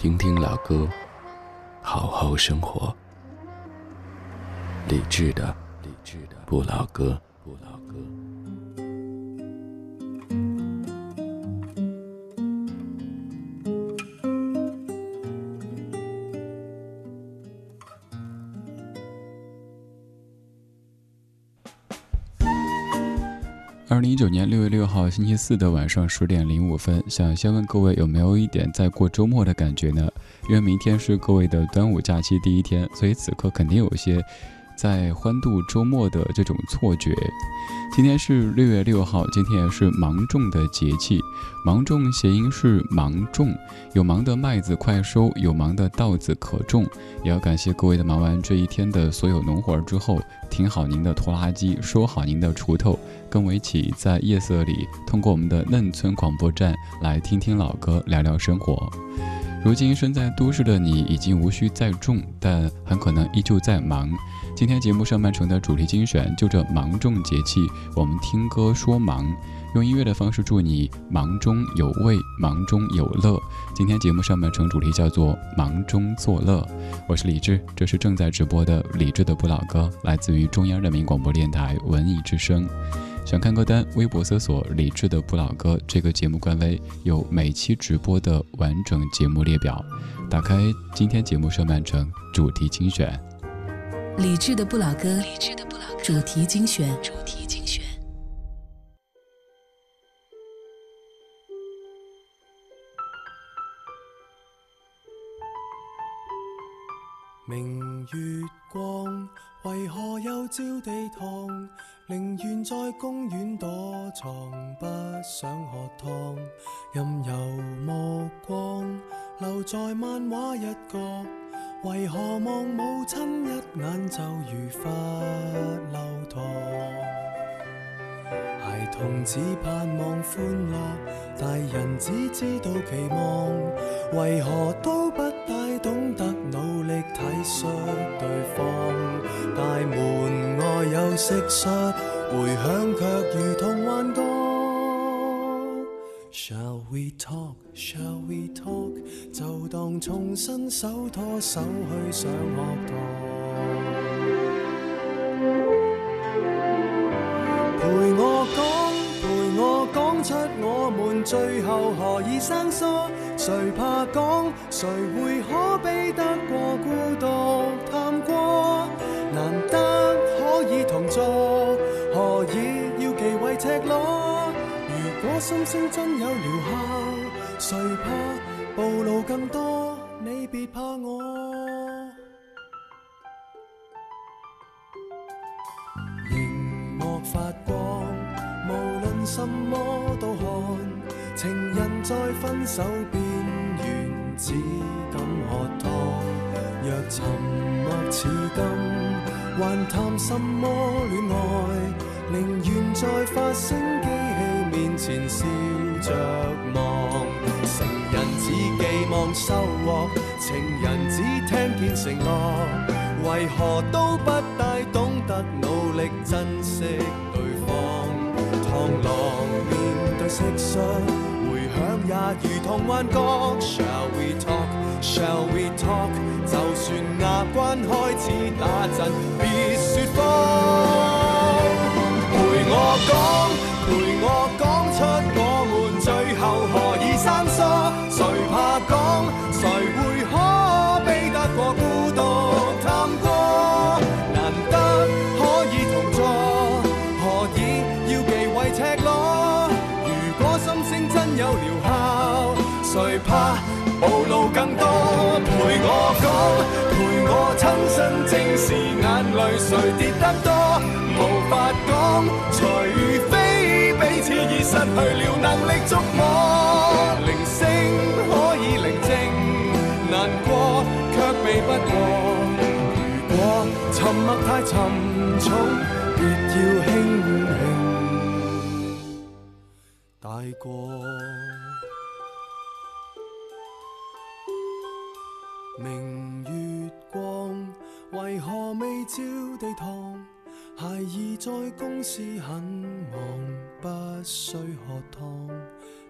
听听老歌，好好生活。理智的，理智的不老歌，星期四的晚上十点零五分，想先问各位有没有一点在过周末的感觉呢？因为明天是各位的端午假期第一天，所以此刻肯定有些在欢度周末的这种错觉。今天是六月六号，今天也是芒种的节气。芒种谐音是芒种，有芒的麦子快收，有芒的稻子可种。也要感谢各位的忙完这一天的所有农活之后，停好您的拖拉机，收好您的锄头，跟我一起在夜色里，通过我们的嫩村广播站来听听老歌，聊聊生活。如今身在都市的你，已经无需再种，但很可能依旧在忙。今天节目上半程的主题精选，就这芒种节气，我们听歌说忙，用音乐的方式祝你忙中有味，忙中有乐。今天节目上半程主题叫做忙中作乐，我是李志，这是正在直播的李志的不老歌，来自于中央人民广播电台文艺之声。想看歌单，微博搜索“李智的不老歌”这个节目官微，有每期直播的完整节目列表。打开今天节目上半程主题精选。理智的不老歌，主题精选。主题精选。明月光，为何又照地堂？宁愿在公园躲藏，不想喝汤。任由目光留在漫画一角。为何望母亲一眼就如罰留堂？孩童只盼望欢乐，大人只知道期望。为何都不大懂得努力体恤对方？蟋蟀，回响却如同幻觉。Shall we talk? Shall we talk? 就当重新手拖手去上学堂。陪我讲，陪我讲出我们最后何以生疏？谁怕讲？谁会可比得过孤独探过？何以要忌讳赤裸？如果心声真有疗效，谁怕暴露更多？你别怕我。荧幕发光，无论什么都看。情人在分手边缘，只敢喝汤。若沉默似金，还谈什么恋爱？宁愿在发声机器。面前笑着望，成人只寄望收获，情人只听见承诺，为何都不大懂得努力珍惜对方？螳螂面对蟋蟀，想也如同幻觉。Shall we talk? Shall we talk? 就算牙关开始打震，别说谎，陪我讲。陪我讲出我们最后有疗效谁怕暴露更多陪我讲陪我亲身正视眼泪谁跌得多？无法讲除非彼此已失去了能力触摸。铃声可以宁静难过却避不过。如果沉默太沉重别要轻轻明月光，為何未照地堂？孩兒在公司很忙，不需喝湯。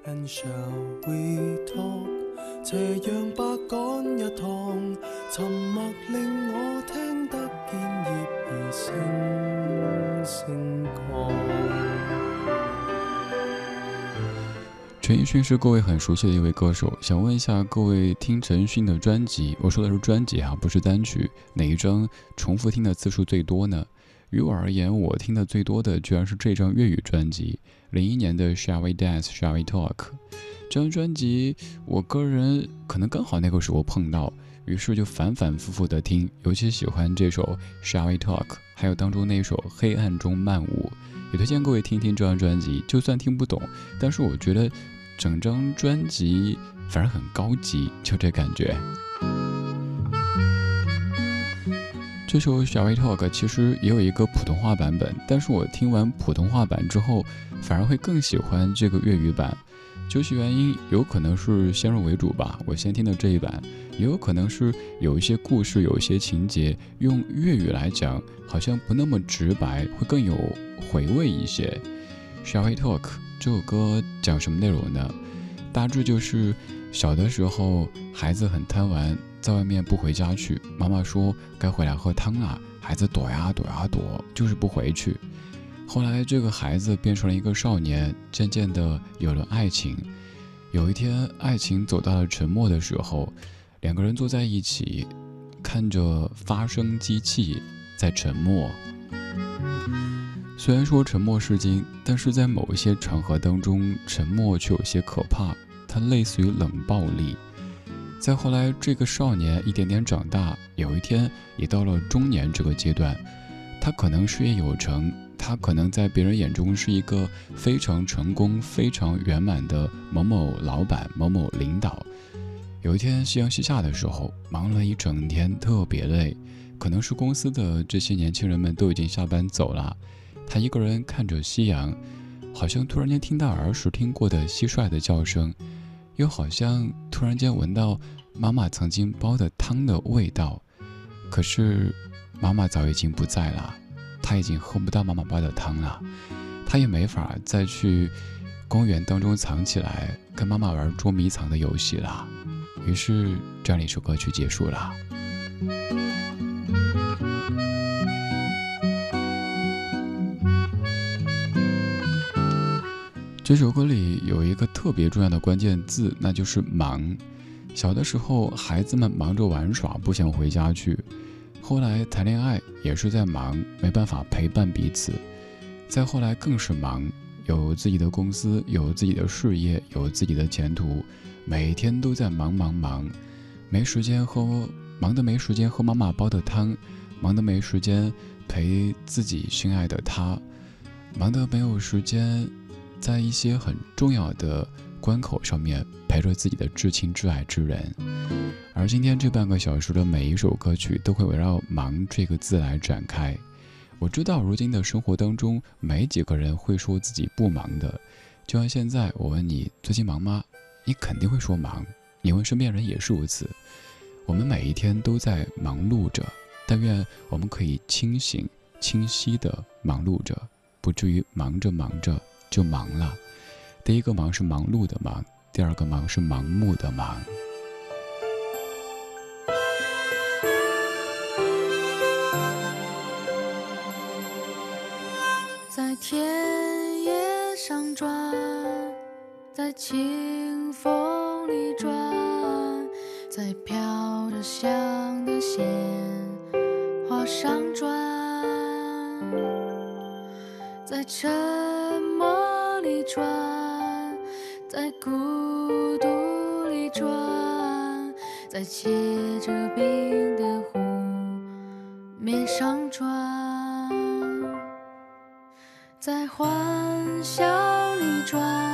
And shall we talk？斜陽白趕一趟，沉默令我聽得見葉兒聲聲降。陈奕迅是各位很熟悉的一位歌手，想问一下各位听陈奕迅的专辑，我说的是专辑啊，不是单曲，哪一张重复听的次数最多呢？于我而言，我听的最多的居然是这张粤语专辑，零一年的《Shall We Dance, Shall We Talk》。这张专辑，我个人可能刚好那个时候碰到，于是就反反复复的听，尤其喜欢这首《Shall We Talk》，还有当中那首《黑暗中漫舞》，也推荐各位听听这张专辑。就算听不懂，但是我觉得整张专辑反而很高级，就这感觉。这首《小 We Talk》其实也有一个普通话版本，但是我听完普通话版之后，反而会更喜欢这个粤语版。究其原因，有可能是先入为主吧，我先听的这一版，也有可能是有一些故事、有一些情节，用粤语来讲，好像不那么直白，会更有回味一些。《Shall We Talk》这首歌讲什么内容呢？大致就是小的时候，孩子很贪玩。在外面不回家去，妈妈说该回来喝汤了，孩子躲呀躲呀躲，就是不回去。后来这个孩子变成了一个少年，渐渐的有了爱情。有一天，爱情走到了沉默的时候，两个人坐在一起，看着发声机器在沉默。虽然说沉默是金，但是在某一些场合当中，沉默却有些可怕，它类似于冷暴力。再后来，这个少年一点点长大，有一天也到了中年这个阶段，他可能事业有成，他可能在别人眼中是一个非常成功、非常圆满的某某老板、某某领导。有一天夕阳西下的时候，忙了一整天，特别累，可能是公司的这些年轻人们都已经下班走了，他一个人看着夕阳，好像突然间听到儿时听过的蟋蟀的叫声。又好像突然间闻到妈妈曾经煲的汤的味道，可是妈妈早已经不在了，他已经喝不到妈妈煲的汤了，他也没法再去公园当中藏起来跟妈妈玩捉迷藏的游戏了。于是这样一首歌曲结束了。这首歌里有一个特别重要的关键字，那就是忙。小的时候，孩子们忙着玩耍，不想回家去；后来谈恋爱也是在忙，没办法陪伴彼此；再后来更是忙，有自己的公司，有自己的事业，有自己的前途，每天都在忙忙忙，没时间喝，忙的没时间喝妈妈煲的汤，忙的没时间陪自己心爱的他，忙的没有时间。在一些很重要的关口上面陪着自己的至亲至爱之人，而今天这半个小时的每一首歌曲都会围绕“忙”这个字来展开。我知道，如今的生活当中，没几个人会说自己不忙的。就像现在，我问你最近忙吗？你肯定会说忙。你问身边人也是如此。我们每一天都在忙碌着，但愿我们可以清醒、清晰的忙碌着，不至于忙着忙着。就忙了，第一个忙是忙碌的忙，第二个忙是盲目的忙。在田野上转，在清风里转，在飘着香的鲜花上转，在沉默。转，在孤独里转，在结着冰的湖面上转，在欢笑里转，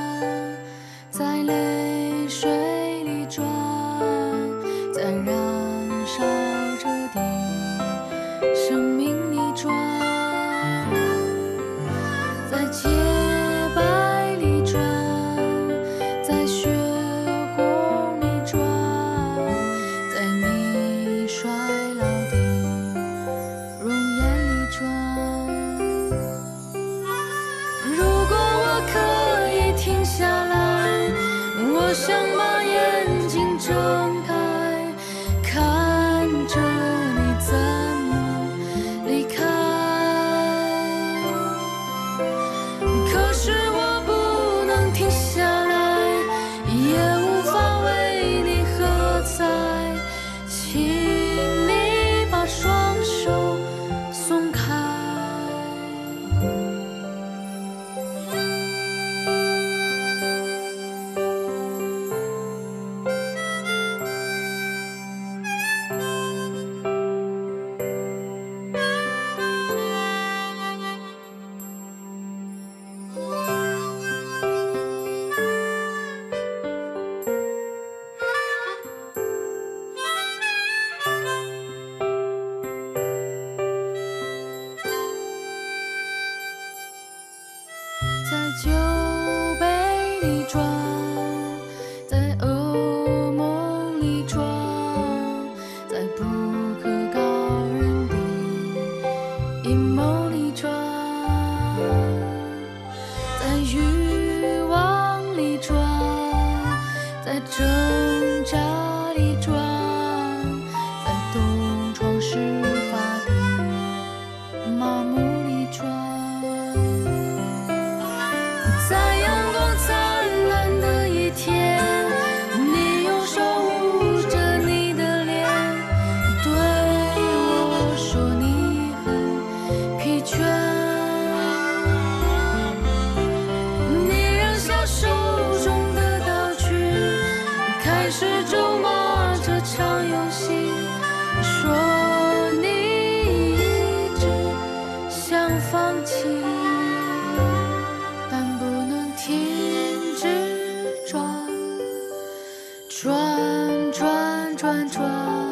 转转转转。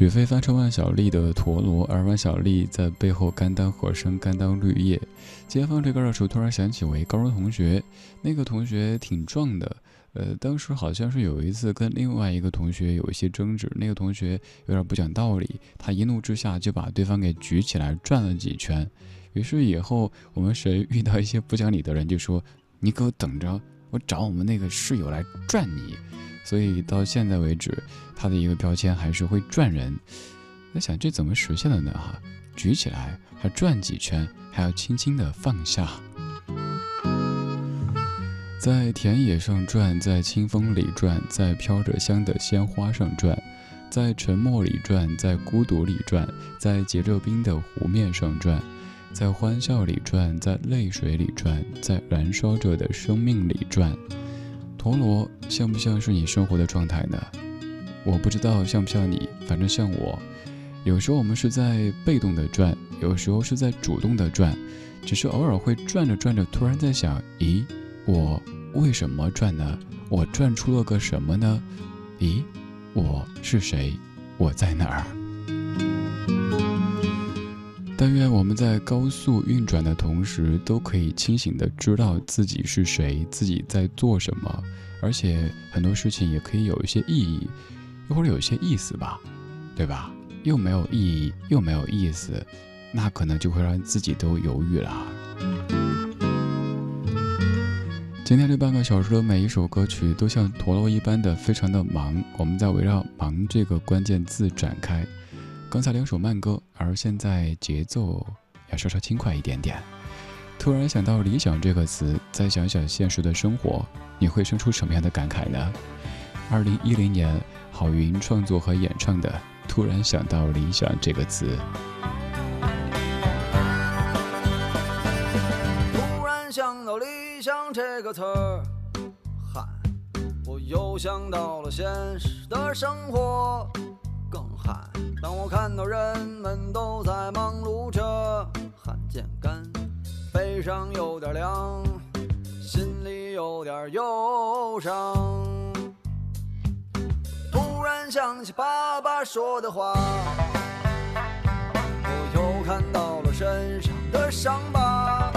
许飞翻唱万晓利的《陀螺》，而万晓利在背后甘当和声，甘当绿叶。今天放这歌的时候，突然想起我一高中同学，那个同学挺壮的。呃，当时好像是有一次跟另外一个同学有一些争执，那个同学有点不讲道理，他一怒之下就把对方给举起来转了几圈。于是以后我们谁遇到一些不讲理的人，就说：“你给我等着，我找我们那个室友来转你。”所以到现在为止，他的一个标签还是会转人。在想这怎么实现的呢？哈，举起来还转几圈，还要轻轻的放下。在田野上转，在清风里转，在飘着香的鲜花上转，在沉默里转，在孤独里转，在结着冰的湖面上转，在欢笑里转，在泪水里转，在燃烧着的生命里转。陀螺像不像是你生活的状态呢？我不知道像不像你，反正像我。有时候我们是在被动的转，有时候是在主动的转，只是偶尔会转着转着，突然在想：咦，我为什么转呢？我转出了个什么呢？咦，我是谁？我在哪儿？但愿我们在高速运转的同时，都可以清醒的知道自己是谁，自己在做什么，而且很多事情也可以有一些意义，又或者有一些意思吧，对吧？又没有意义，又没有意思，那可能就会让自己都犹豫了。今天这半个小时的每一首歌曲，都像陀螺一般的非常的忙，我们在围绕“忙”这个关键字展开。刚才两首慢歌，而现在节奏要稍稍轻快一点点。突然想到“理想”这个词，再想想现实的生活，你会生出什么样的感慨呢？二零一零年，郝云创作和演唱的《突然想到理想》这个词。突然想到理想这个词儿，嗨，我又想到了现实的生活。更嗨！当我看到人们都在忙碌着，汗渐干，背上有点凉，心里有点忧伤。突然想起爸爸说的话，我又看到了身上的伤疤。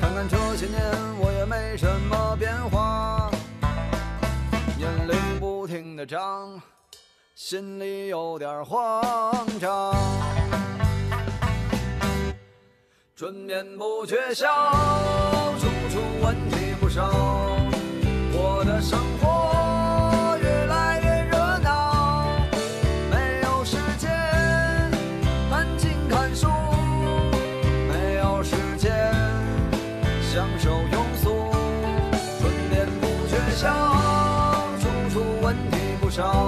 看看这些年，我也没什么变化，年龄不停的长。心里有点慌张，春眠不觉晓，处处问题不少，我的生活越来越热闹，没有时间安静看书，没有时间享受庸俗，春眠不觉晓，处处问题不少。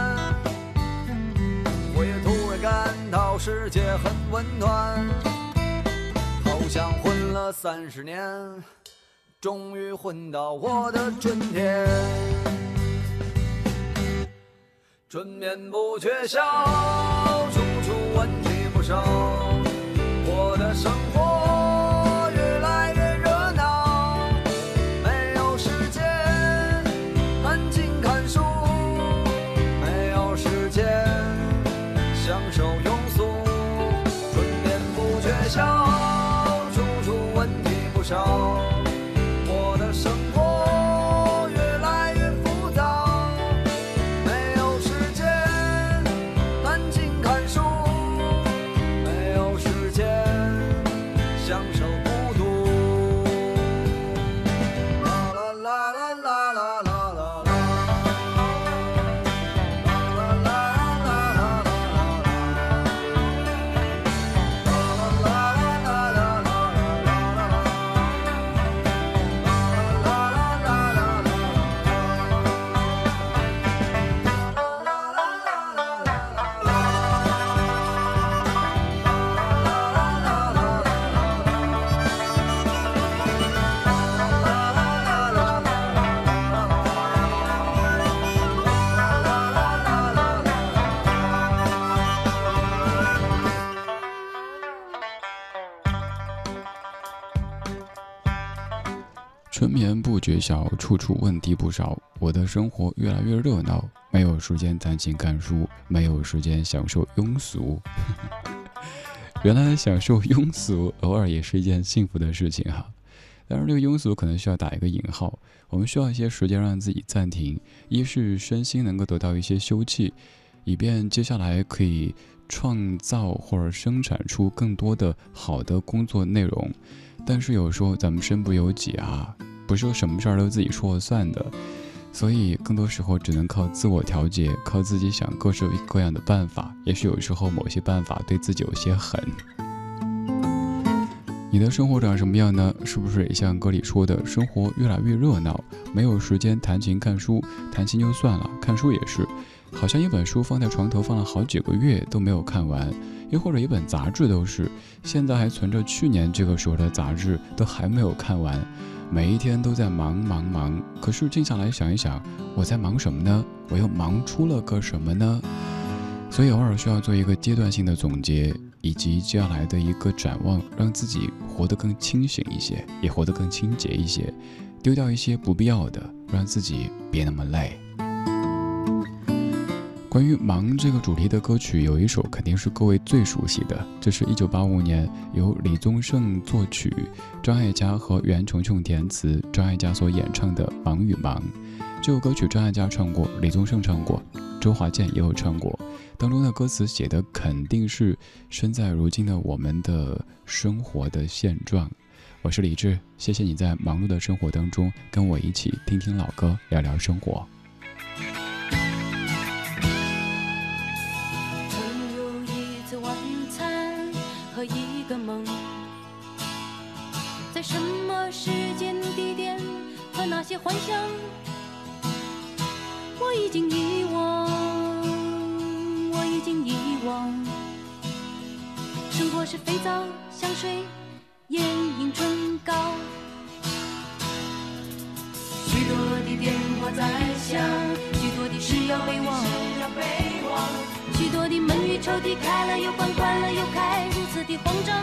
世界很温暖，好像混了三十年。终于混到我的春天，春眠不觉晓，处处问题不少，眠不觉晓，处处问题不少。我的生活越来越热闹，没有时间弹琴看书，没有时间享受庸俗。原来享受庸俗，偶尔也是一件幸福的事情哈。当然，这个庸俗可能需要打一个引号。我们需要一些时间让自己暂停，一是身心能够得到一些休憩，以便接下来可以创造或者生产出更多的好的工作内容。但是有时候咱们身不由己啊。不是什么事儿都自己说了算的，所以更多时候只能靠自我调节，靠自己想各式各样的办法。也许有时候某些办法对自己有些狠。你的生活长什么样呢？是不是也像歌里说的，生活越来越热闹，没有时间弹琴看书，弹琴就算了，看书也是，好像一本书放在床头放了好几个月都没有看完，又或者一本杂志都是，现在还存着去年这个时候的杂志，都还没有看完。每一天都在忙忙忙，可是静下来想一想，我在忙什么呢？我又忙出了个什么呢？所以偶尔需要做一个阶段性的总结，以及接下来的一个展望，让自己活得更清醒一些，也活得更清洁一些，丢掉一些不必要的，让自己别那么累。关于“忙”这个主题的歌曲，有一首肯定是各位最熟悉的，这是一九八五年由李宗盛作曲，张艾嘉和袁琼琼填词，张艾嘉所演唱的《忙与忙》。这首歌曲张艾嘉唱过，李宗盛唱过，周华健也有唱过。当中的歌词写的肯定是身在如今的我们的生活的现状。我是李志，谢谢你在忙碌的生活当中跟我一起听听老歌，聊聊生活。些幻想，我已经遗忘，我已经遗忘。生活是肥皂、香水、眼影、唇膏，许多的电话在响，许多的事要备忘，许多的门与抽屉开了又关，关了又开，如此的慌张。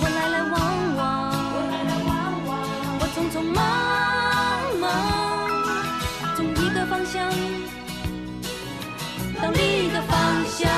我来来往往。匆匆忙忙，从一个方向到另一个方向，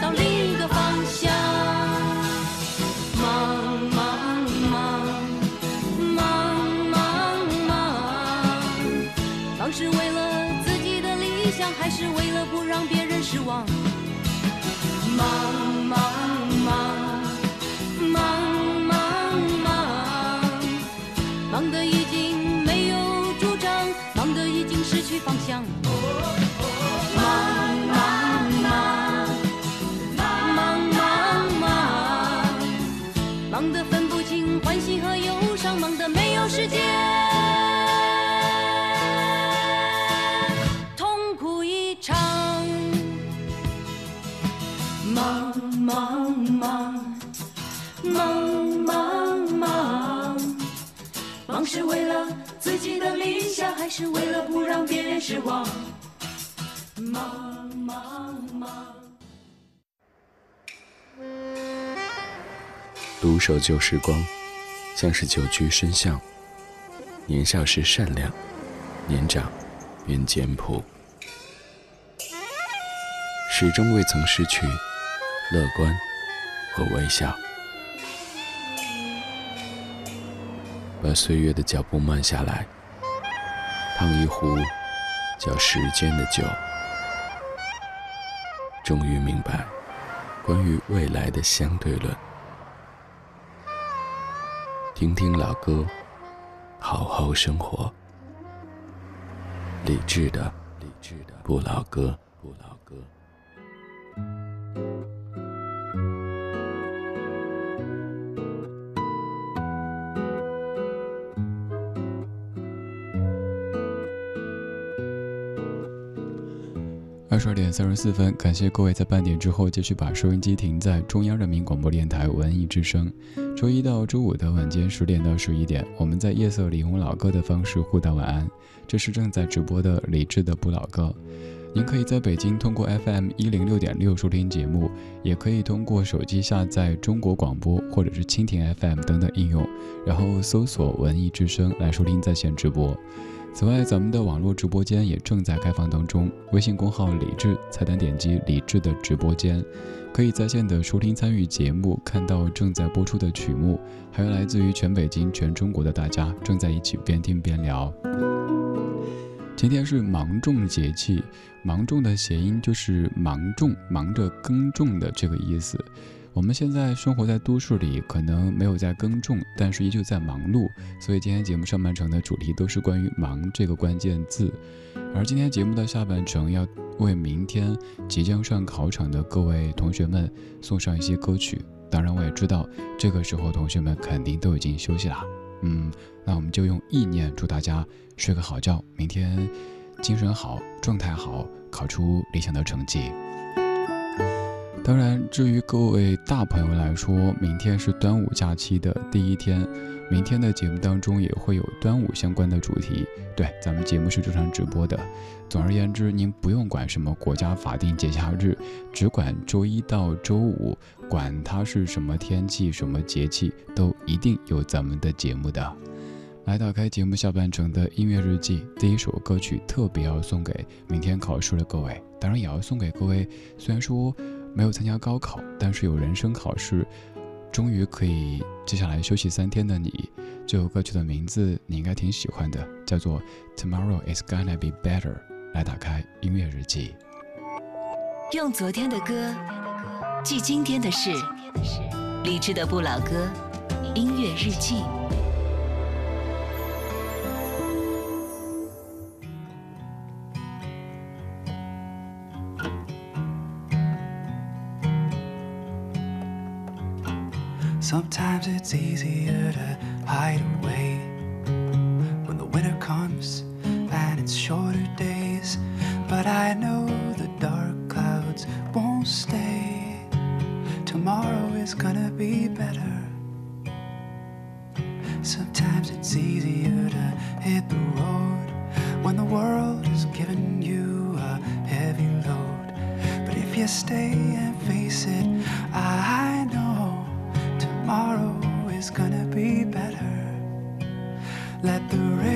到另一个方向，忙忙忙忙忙忙，忙是为了自己的理想，还是为了不让别人失望？忙忙忙忙忙忙，忙得已经没有主张，忙得已经失去方向。是为了不让别人失望？忙忙忙。独守旧时光，像是久居深巷。年少时善良，年长愿简朴，始终未曾失去乐观和微笑。把岁月的脚步慢下来，烫一壶叫时间的酒，终于明白关于未来的相对论。听听老歌，好好生活。理智的，理智的不老歌，不老歌。二十二点三十四分，感谢各位在半点之后继续把收音机停在中央人民广播电台文艺之声。周一到周五的晚间十点到十一点，我们在夜色里用老歌的方式互道晚安。这是正在直播的理智的不老歌。您可以在北京通过 FM 一零六点六收听节目，也可以通过手机下载中国广播或者是蜻蜓 FM 等等应用，然后搜索“文艺之声”来收听在线直播。此外，咱们的网络直播间也正在开放当中，微信公号“李智”菜单点击“李智”的直播间，可以在线的收听参与节目，看到正在播出的曲目，还有来自于全北京、全中国的大家正在一起边听边聊。今天是芒种节气，芒种的谐音就是芒种，忙着耕种的这个意思。我们现在生活在都市里，可能没有在耕种，但是依旧在忙碌。所以今天节目上半程的主题都是关于“忙”这个关键字。而今天节目的下半程要为明天即将上考场的各位同学们送上一些歌曲。当然，我也知道这个时候同学们肯定都已经休息啦。嗯，那我们就用意念祝大家睡个好觉，明天精神好，状态好，考出理想的成绩。当然，至于各位大朋友来说，明天是端午假期的第一天，明天的节目当中也会有端午相关的主题。对，咱们节目是正常直播的。总而言之，您不用管什么国家法定节假日，只管周一到周五，管它是什么天气、什么节气，都一定有咱们的节目的。来打开节目下半程的音乐日记，第一首歌曲特别要送给明天考试的各位，当然也要送给各位。虽然说没有参加高考，但是有人生考试，终于可以接下来休息三天的你。这首歌曲的名字你应该挺喜欢的，叫做《Tomorrow Is Gonna Be Better》。来打开音乐日记，用昨天的歌记今天的事，理智的不老歌，音乐日记。Sometimes it's easier to hide away when the winter comes and it's shorter days. But I know the dark clouds won't stay. Tomorrow is gonna be better. Sometimes it's easier to hit the road when the world is giving you a heavy load. But if you stay and face it, gonna be better. Let the rain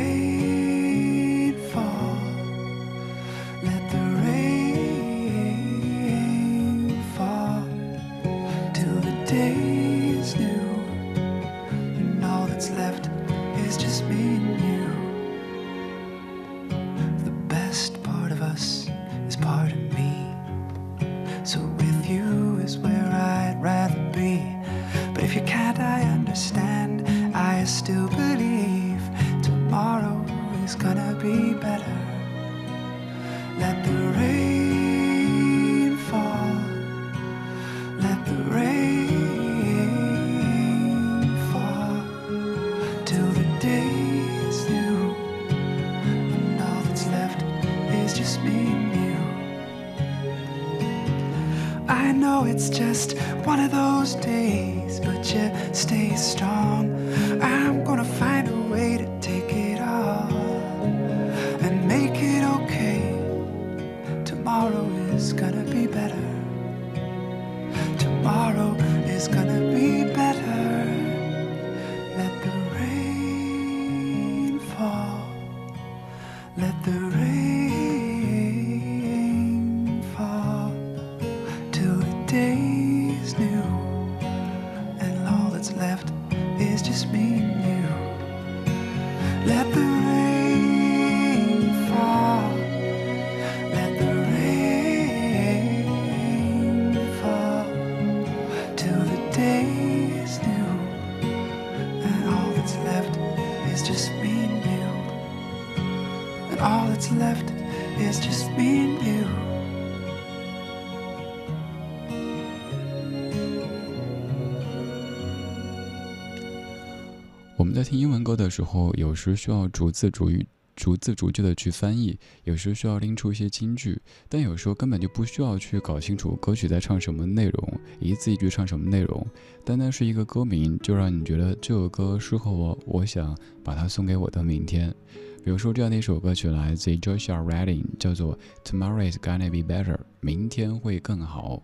day 在听英文歌的时候，有时需要逐字逐语、逐字逐句的去翻译，有时需要拎出一些金句，但有时候根本就不需要去搞清楚歌曲在唱什么内容，一字一句唱什么内容，单单是一个歌名就让你觉得这首歌适合我，我想把它送给我的明天。比如说这样的一首歌曲来自 Joshua Reding，叫做《Tomorrow is gonna be better》，明天会更好。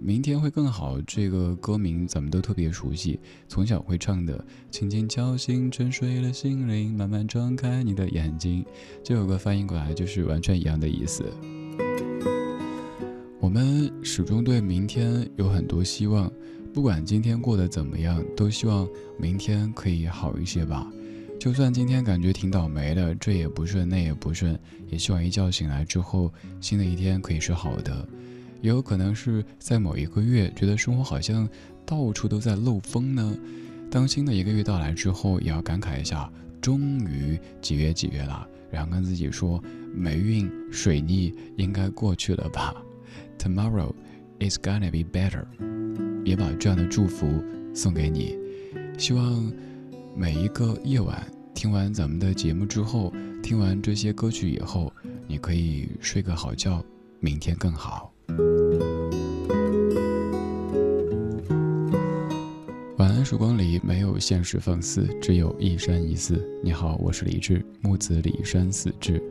明天会更好，这个歌名咱们都特别熟悉，从小会唱的。轻轻敲醒沉睡的心灵，慢慢张开你的眼睛。这首歌翻译过来就是完全一样的意思。我们始终对明天有很多希望，不管今天过得怎么样，都希望明天可以好一些吧。就算今天感觉挺倒霉的，这也不顺，那也不顺，也希望一觉醒来之后，新的一天可以是好的。也有可能是在某一个月，觉得生活好像到处都在漏风呢。当新的一个月到来之后，也要感慨一下，终于几月几月了，然后跟自己说，霉运水逆应该过去了吧。Tomorrow is gonna be better，也把这样的祝福送给你。希望每一个夜晚，听完咱们的节目之后，听完这些歌曲以后，你可以睡个好觉，明天更好。晚安，曙光里没有现实放肆，只有一山一寺。你好，我是李志，木子李山寺志。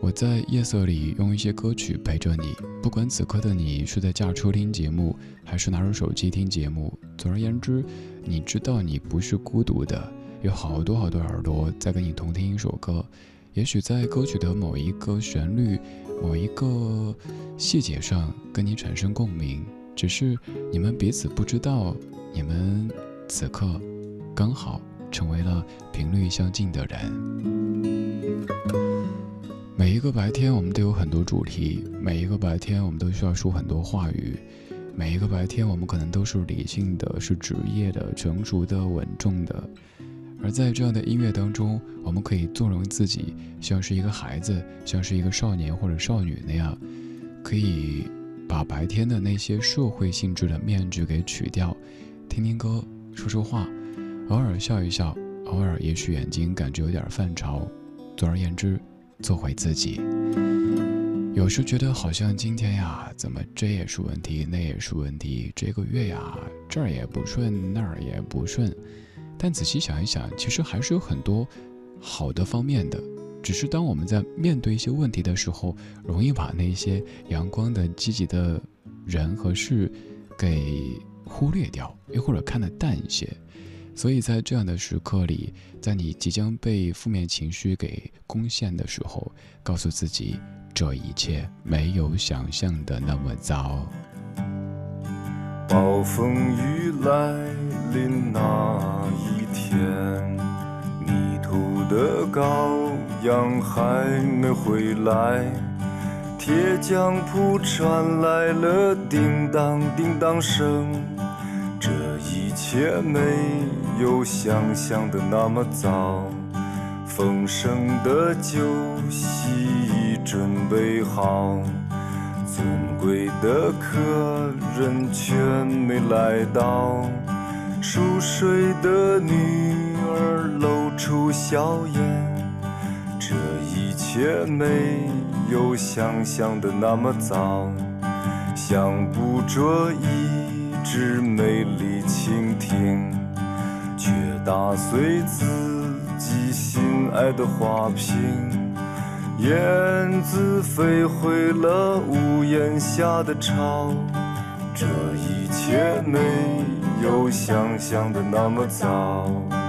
我在夜色里用一些歌曲陪着你，不管此刻的你是在驾车听节目，还是拿着手机听节目。总而言之，你知道你不是孤独的，有好多好多耳朵在跟你同听一首歌。也许在歌曲的某一个旋律、某一个细节上跟你产生共鸣，只是你们彼此不知道，你们此刻刚好成为了频率相近的人。每一个白天，我们都有很多主题；每一个白天，我们都需要说很多话语；每一个白天，我们可能都是理性的、是职业的、成熟的、稳重的。而在这样的音乐当中，我们可以纵容自己，像是一个孩子，像是一个少年或者少女那样，可以把白天的那些社会性质的面具给取掉，听听歌，说说话，偶尔笑一笑，偶尔也许眼睛感觉有点泛潮。总而言之，做回自己。有有时觉得好像今天呀，怎么这也是问题，那也是问题，这个月呀，这儿也不顺，那儿也不顺。但仔细想一想，其实还是有很多好的方面的。只是当我们在面对一些问题的时候，容易把那些阳光的、积极的人和事给忽略掉，又或者看得淡一些。所以在这样的时刻里，在你即将被负面情绪给攻陷的时候，告诉自己，这一切没有想象的那么糟。暴风雨来临那一天，迷途的羔羊还没回来，铁匠铺传来了叮当叮当声。这一切没有想象的那么糟，丰盛的酒席已准备好，尊贵的客人却没来到，熟睡的女儿露出笑颜，这一切没有想象的那么糟，想捕捉一。只美丽蜻蜓，却打碎自己心爱的花瓶。燕子飞回了屋檐下的巢，这一切没有想象的那么糟。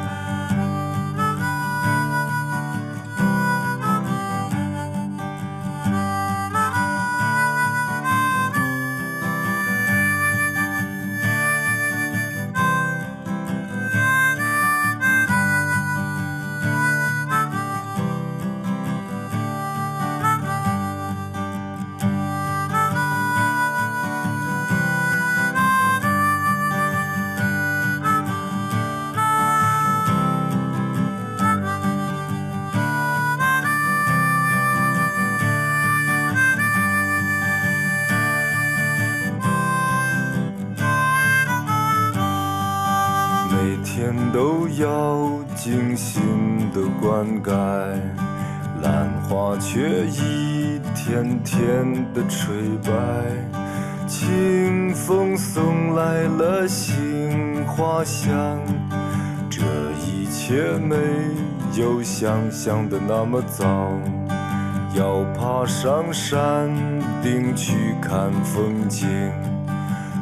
的垂白。清风送来了杏花香，这一切没有想象的那么糟。要爬上山顶去看风景，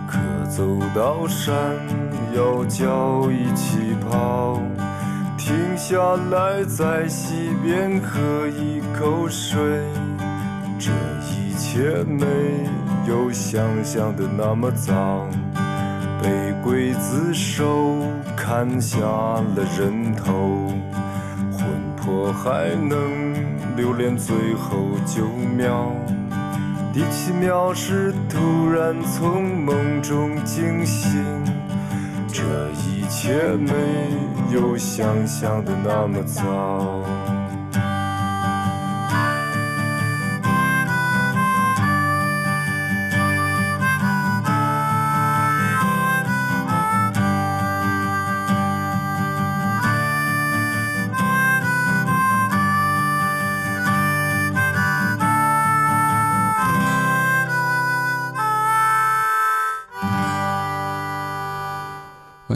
可走到山腰脚一起跑。停下来，在溪边喝一口水。这一切没有想象的那么糟。被刽子手砍下了人头，魂魄还能留恋最后九秒。第七秒时，突然从梦中惊醒。这一切没有想象的那么糟。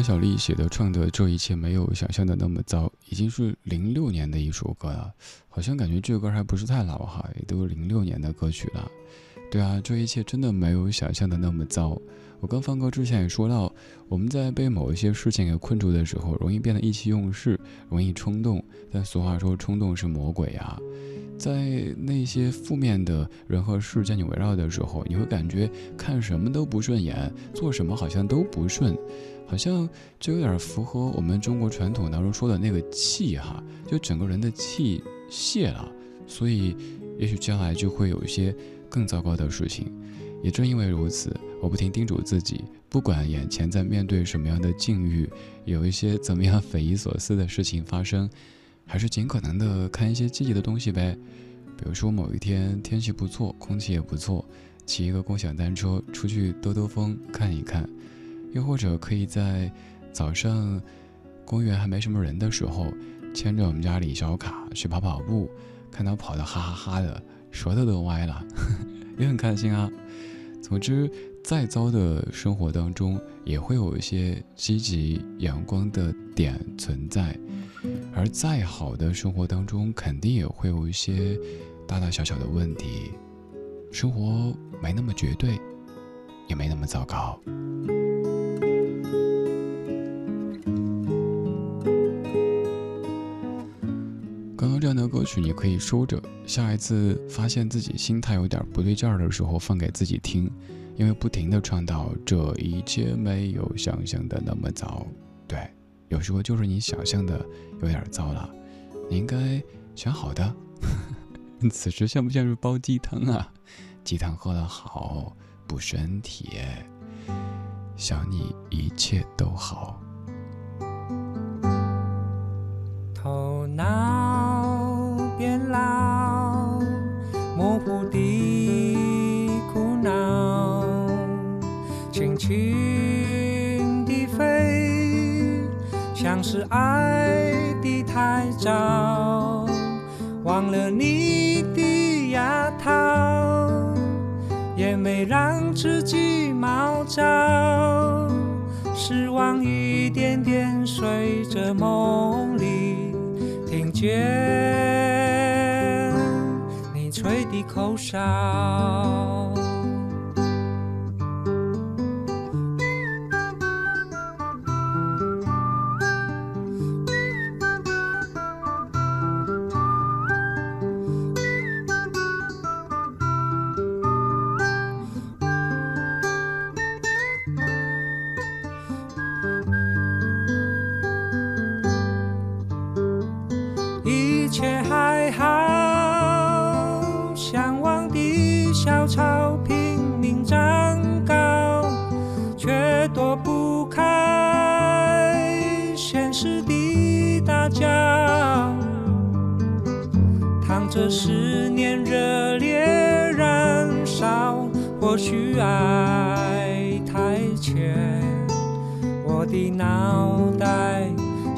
小丽写的唱的这一切没有想象的那么糟，已经是零六年的一首歌了，好像感觉这个歌还不是太老哈，也都零六年的歌曲了。对啊，这一切真的没有想象的那么糟。我跟放歌之前也说到，我们在被某一些事情给困住的时候，容易变得意气用事，容易冲动。但俗话说，冲动是魔鬼呀。在那些负面的人和事将你围绕的时候，你会感觉看什么都不顺眼，做什么好像都不顺。好像就有点符合我们中国传统当中说的那个气哈，就整个人的气泄了，所以也许将来就会有一些更糟糕的事情。也正因为如此，我不停叮嘱自己，不管眼前在面对什么样的境遇，有一些怎么样匪夷所思的事情发生，还是尽可能的看一些积极的东西呗。比如说某一天天气不错，空气也不错，骑一个共享单车出去兜兜风，看一看。又或者可以在早上公园还没什么人的时候，牵着我们家李小卡去跑跑步，看他跑得哈哈哈的，舌头都歪了，也很开心啊。总之，再糟的生活当中，也会有一些积极阳光的点存在；而再好的生活当中，肯定也会有一些大大小小的问题。生活没那么绝对，也没那么糟糕。这样的歌曲你可以收着，下一次发现自己心态有点不对劲儿的时候放给自己听，因为不停的唱到这一切没有想象的那么糟，对，有时候就是你想象的有点糟了，你应该选好的。此时像不像是煲鸡汤啊？鸡汤喝了好补身体，想你一切都好。头脑爱的太早，忘了你的牙套，也没让自己毛躁。失望一点点随着梦里听见你吹的口哨。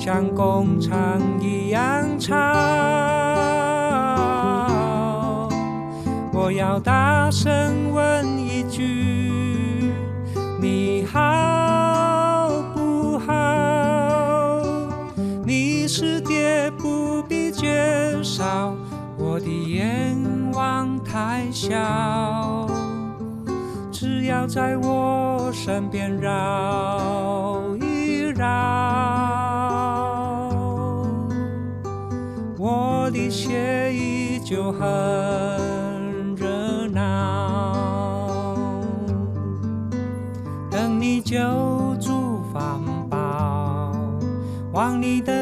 像工厂一样吵，我要大声问一句：你好不好？你是爹不必介绍，我的愿望太小，只要在我身边绕一绕。就很热闹，等你救助环保，往你的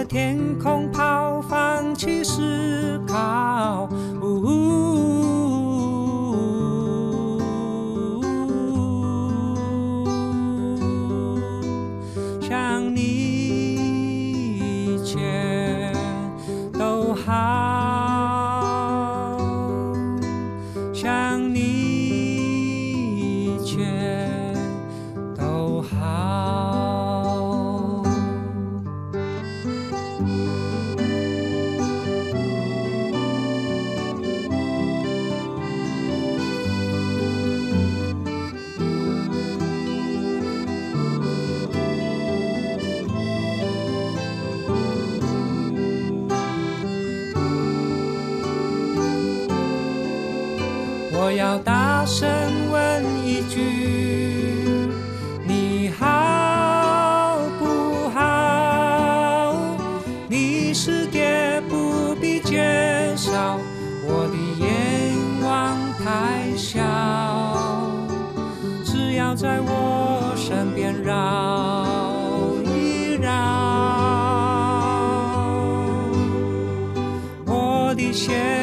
我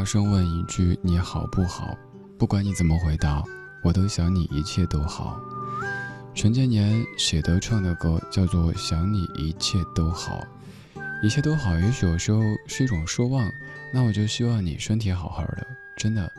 大声问一句：你好不好？不管你怎么回答，我都想你一切都好。陈建年写的唱的歌叫做《想你一切都好》，一切都好，也许有时候是一种奢望。那我就希望你身体好好的，真的。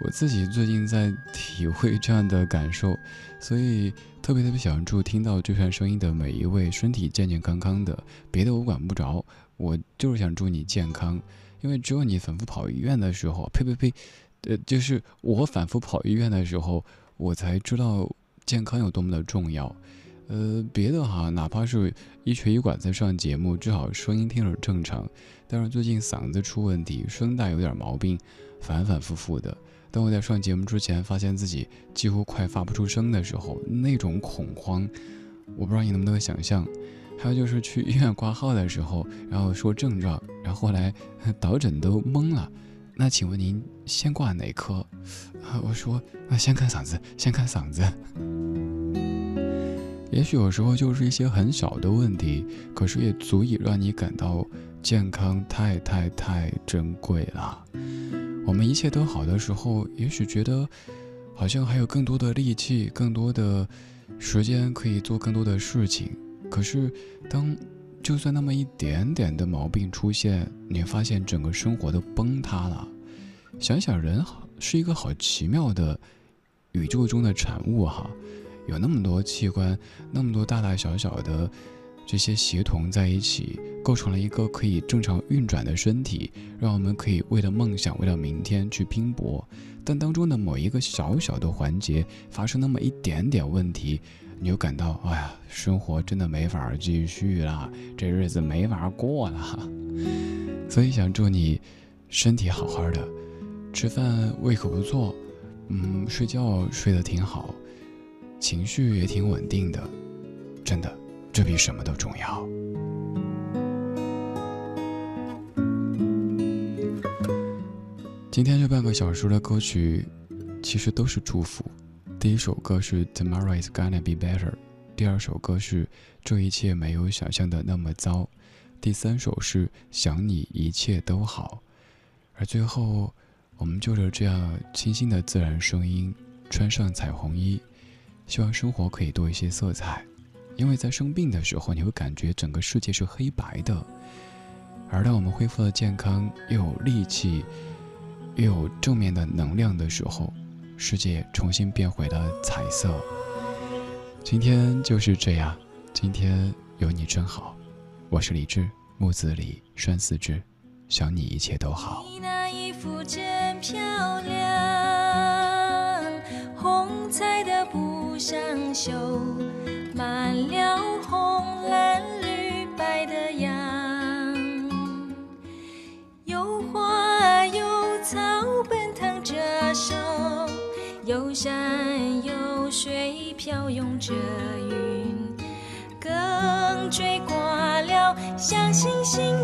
我自己最近在体会这样的感受，所以特别特别想祝听到这段声音的每一位身体健健康康的。别的我管不着，我就是想祝你健康，因为只有你反复跑医院的时候，呸呸呸，呃，就是我反复跑医院的时候，我才知道健康有多么的重要。呃，别的哈，哪怕是一瘸一拐在上节目，至少声音听着正常。但是最近嗓子出问题，声带有点毛病，反反复复的。当我在上节目之前，发现自己几乎快发不出声的时候，那种恐慌，我不知道你能不能想象。还有就是去医院挂号的时候，然后说症状，然后后来导诊都懵了。那请问您先挂哪科？啊，我说那先看嗓子，先看嗓子。也许有时候就是一些很小的问题，可是也足以让你感到健康太太太珍贵了。我们一切都好的时候，也许觉得好像还有更多的力气、更多的时间可以做更多的事情。可是，当就算那么一点点的毛病出现，你发现整个生活都崩塌了。想想人是一个好奇妙的宇宙中的产物哈。有那么多器官，那么多大大小小的这些协同在一起，构成了一个可以正常运转的身体，让我们可以为了梦想，为了明天去拼搏。但当中的某一个小小的环节发生那么一点点问题，你就感到，哎呀，生活真的没法继续了，这日子没法过了。所以想祝你身体好好的，吃饭胃口不错，嗯，睡觉睡得挺好。情绪也挺稳定的，真的，这比什么都重要。今天这半个小时的歌曲，其实都是祝福。第一首歌是《Tomorrow Is Gonna Be Better》，第二首歌是《这一切没有想象的那么糟》，第三首是《想你一切都好》，而最后，我们就着这样清新的自然声音，穿上彩虹衣。希望生活可以多一些色彩，因为在生病的时候，你会感觉整个世界是黑白的，而当我们恢复了健康，又有力气，又有正面的能量的时候，世界重新变回了彩色。今天就是这样，今天有你真好。我是李志，木子李，栓四志，想你一切都好。你那衣服真漂亮，红彩的不想绣山有水飘涌着云，更追过了像星星